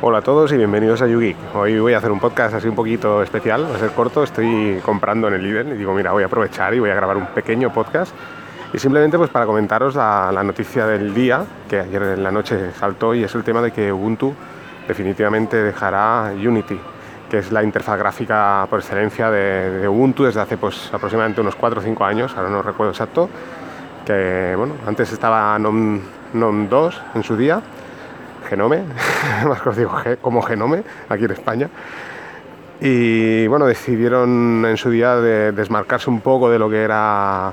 Hola a todos y bienvenidos a YouGeek. Hoy voy a hacer un podcast así un poquito especial, va a ser corto, estoy comprando en el Lidl y digo, mira, voy a aprovechar y voy a grabar un pequeño podcast y simplemente pues para comentaros la, noticia del día, que ayer en la noche saltó y es el tema de que Ubuntu definitivamente dejará Unity, que es la interfaz gráfica por excelencia de, de Ubuntu desde hace pues aproximadamente unos 4 o 5 años, ahora no recuerdo exacto, que bueno, antes estaba NOM, NOM 2 en su día, Genome, más conocido como Genome, aquí en España. Y bueno, decidieron en su día de desmarcarse un poco de lo que era,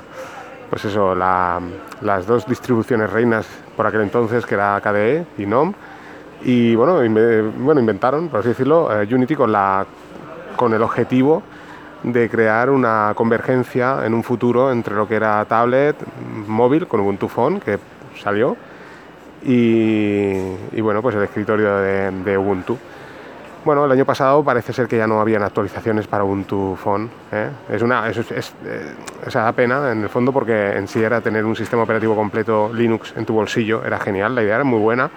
pues eso, la, las dos distribuciones reinas por aquel entonces, que era KDE y NOM. Y bueno, bueno inventaron, por así decirlo, eh, Unity con, la, con el objetivo de crear una convergencia en un futuro entre lo que era tablet, móvil, con Ubuntu Phone, que salió, y, bueno, pues el escritorio de, Ubuntu. Bueno, el año pasado parece ser que ya no habían actualizaciones para Ubuntu Phone. ¿eh? Es una, es, es, eh, da pena en el fondo porque en sí era tener un sistema operativo completo Linux en tu bolsillo, era genial, la idea era muy buena.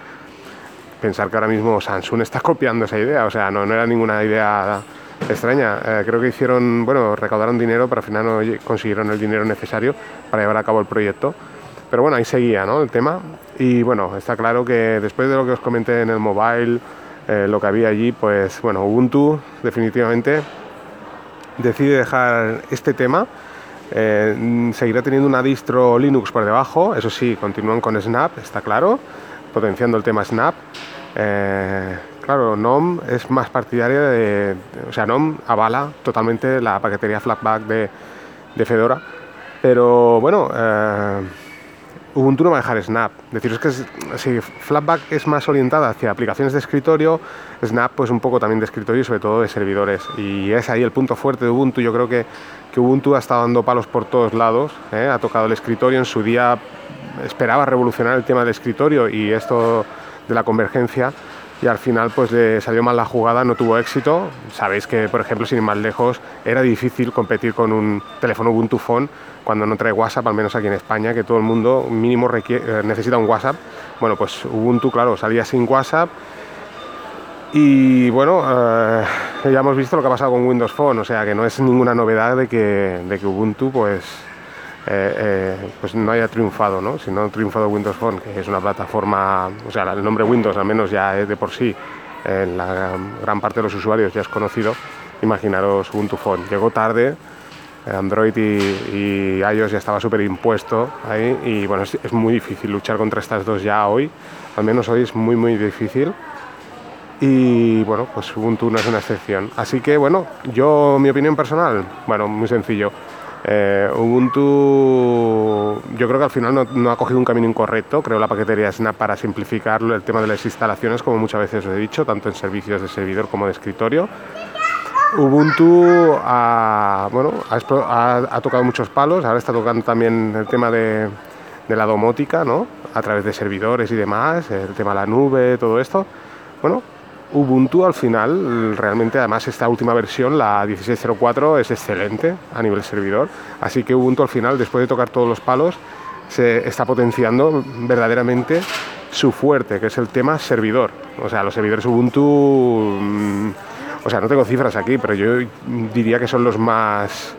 Pensar que ahora mismo Samsung está copiando esa idea, o sea, no, no era ninguna idea extraña. Eh, creo que hicieron, bueno, recaudaron dinero, pero al final no consiguieron el dinero necesario para llevar a cabo el proyecto. Pero bueno, ahí seguía ¿no? el tema. Y bueno, está claro que después de lo que os comenté en el mobile, eh, lo que había allí, pues bueno, Ubuntu definitivamente decide dejar este tema. Eh, seguirá teniendo una distro Linux por debajo, eso sí, continúan con Snap, está claro, potenciando el tema Snap. Eh, claro, NOM es más partidaria de, o sea, NOM avala totalmente la paquetería Flatpak de, de Fedora, pero bueno, Ubuntu no va a dejar Snap. Deciros que si Flatpak es más orientada hacia aplicaciones de escritorio, Snap pues un poco también de escritorio y sobre todo de servidores. Y es ahí el punto fuerte de Ubuntu. Yo creo que, que Ubuntu ha estado dando palos por todos lados. ¿eh? Ha tocado el escritorio. En su día esperaba revolucionar el tema del escritorio y esto de la convergencia y al final pues le salió mal la jugada, no tuvo éxito. Sabéis que, por ejemplo, sin ir más lejos, era difícil competir con un teléfono Ubuntu Phone cuando no trae WhatsApp, al menos aquí en España, que todo el mundo mínimo requiere, necesita un WhatsApp. Bueno, pues Ubuntu, claro, salía sin WhatsApp. Y bueno, eh, ya hemos visto lo que ha pasado con Windows Phone, o sea que no es ninguna novedad de que, de que Ubuntu pues, eh, eh, pues no haya triunfado, ¿no? Si no ha triunfado Windows Phone, que es una plataforma, o sea, el nombre Windows al menos ya es de por sí, en la gran parte de los usuarios ya es conocido, imaginaros Ubuntu Phone. Llegó tarde, Android y, y, iOS ya estaba súper impuesto ahí y bueno, es, es, muy difícil luchar contra estas dos ya hoy, al menos hoy es muy muy difícil y bueno, pues Ubuntu no es una excepción. Así que bueno, yo mi opinión personal, bueno, muy sencillo. Eh, Ubuntu yo creo que al final no, ha cogido un camino incorrecto, creo la paquetería Snap para simplificar el tema de las instalaciones, como muchas veces os he dicho, tanto en servicios de servidor como de escritorio. Ubuntu ha, bueno, ha, tocado muchos palos, ahora está tocando también el tema de, de, la domótica, ¿no? a través de servidores y demás, el tema de la nube, todo esto. Bueno, Ubuntu al final, realmente además esta última versión, la 16.04, es excelente a nivel servidor, así que Ubuntu al final, después de tocar todos los palos, se está potenciando verdaderamente su fuerte, que es el tema servidor. O sea, los servidores Ubuntu... Mmm, o sea, no tengo cifras aquí, pero yo diría que son los más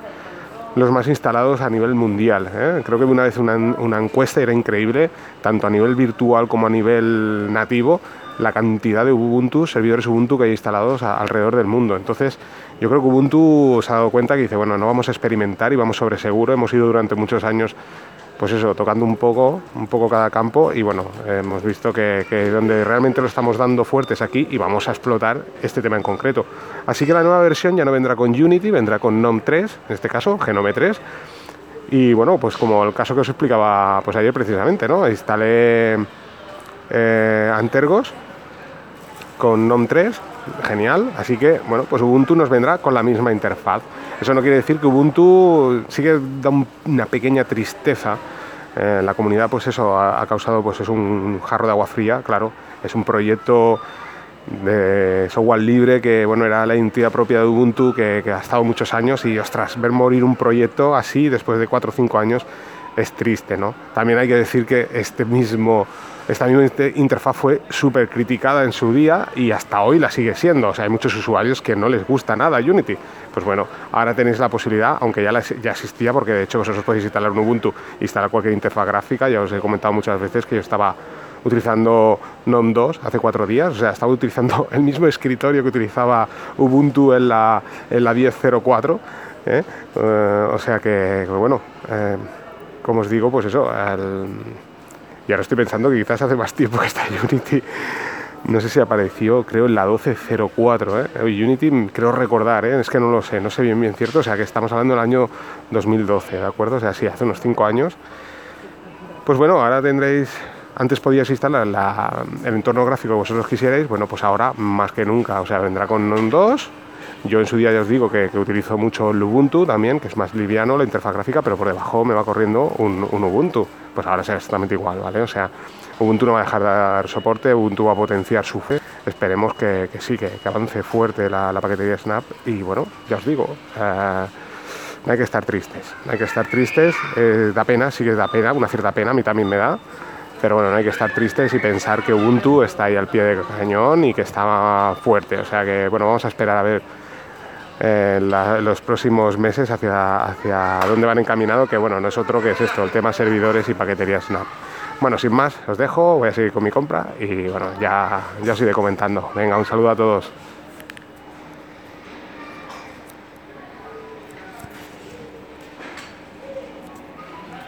los más instalados a nivel mundial. ¿eh? Creo que una vez una, encuesta era increíble, tanto a nivel virtual como a nivel nativo, la cantidad de Ubuntu, servidores Ubuntu que hay instalados alrededor del mundo. Entonces, yo creo que Ubuntu se ha dado cuenta que dice, bueno, no vamos a experimentar y vamos sobre seguro. Hemos ido durante muchos años pues eso, tocando un poco, un poco cada campo y bueno, hemos visto que, donde realmente lo estamos dando fuertes aquí y vamos a explotar este tema en concreto. Así que la nueva versión ya no vendrá con Unity, vendrá con NOM 3, en este caso, Genome 3. Y bueno, pues como el caso que os explicaba pues ayer precisamente, ¿no? Instalé eh, Antergos con NOM 3, genial. Así que, bueno, pues Ubuntu nos vendrá con la misma interfaz. Eso no quiere decir que Ubuntu sigue da una pequeña tristeza. Eh, la comunidad, pues eso, ha, ha, causado pues es un jarro de agua fría, claro. Es un proyecto de software libre que, bueno, era la identidad propia de Ubuntu que, que ha estado muchos años y, ostras, ver morir un proyecto así después de 4 o 5 años es triste, ¿no? También hay que decir que este mismo esta misma interfaz fue súper criticada en su día y hasta hoy la sigue siendo. O sea, hay muchos usuarios que no les gusta nada Unity. Pues bueno, ahora tenéis la posibilidad, aunque ya, ya existía, porque de hecho vosotros podéis instalar un Ubuntu, instalar cualquier interfaz gráfica. Ya os he comentado muchas veces que yo estaba utilizando GNOME 2 hace cuatro días, o sea, estaba utilizando el mismo escritorio que utilizaba Ubuntu en la, en la 10.04. ¿eh? Eh, o sea que, bueno, eh, como os digo, pues eso, y ahora estoy pensando que quizás hace más tiempo que está Unity. No sé si apareció, creo, en la 1204. ¿eh? Unity, creo recordar, ¿eh? es que no lo sé, no sé bien bien cierto. O sea, que estamos hablando del año 2012, ¿de acuerdo? O sea, sí, hace unos 5 años. Pues bueno, ahora tendréis. Antes podíais instalar el entorno gráfico que vosotros quisierais. Bueno, pues ahora más que nunca. O sea, vendrá con NON 2 yo en su día ya os digo que, utilizo mucho el Ubuntu también, que es más liviano la interfaz gráfica, pero por debajo me va corriendo un, Ubuntu. Pues ahora será exactamente igual, ¿vale? O sea, Ubuntu no va a dejar de dar soporte, Ubuntu va a potenciar su fe. Esperemos que, sí, que, avance fuerte la, paquetería Snap. Y bueno, ya os digo, eh, no hay que estar tristes, no hay que estar tristes. Eh, da pena, sí que da pena, una cierta pena, a mí también me da. Pero bueno, no hay que estar tristes y pensar que Ubuntu está ahí al pie del cañón y que está fuerte. O sea que, bueno, vamos a esperar a ver los próximos meses hacia, hacia dónde van encaminado, que bueno, no es otro que es esto, el tema servidores y paquetería Snap. Bueno, sin más, os dejo, voy a seguir con mi compra y bueno, ya, ya os iré comentando. Venga, un saludo a todos.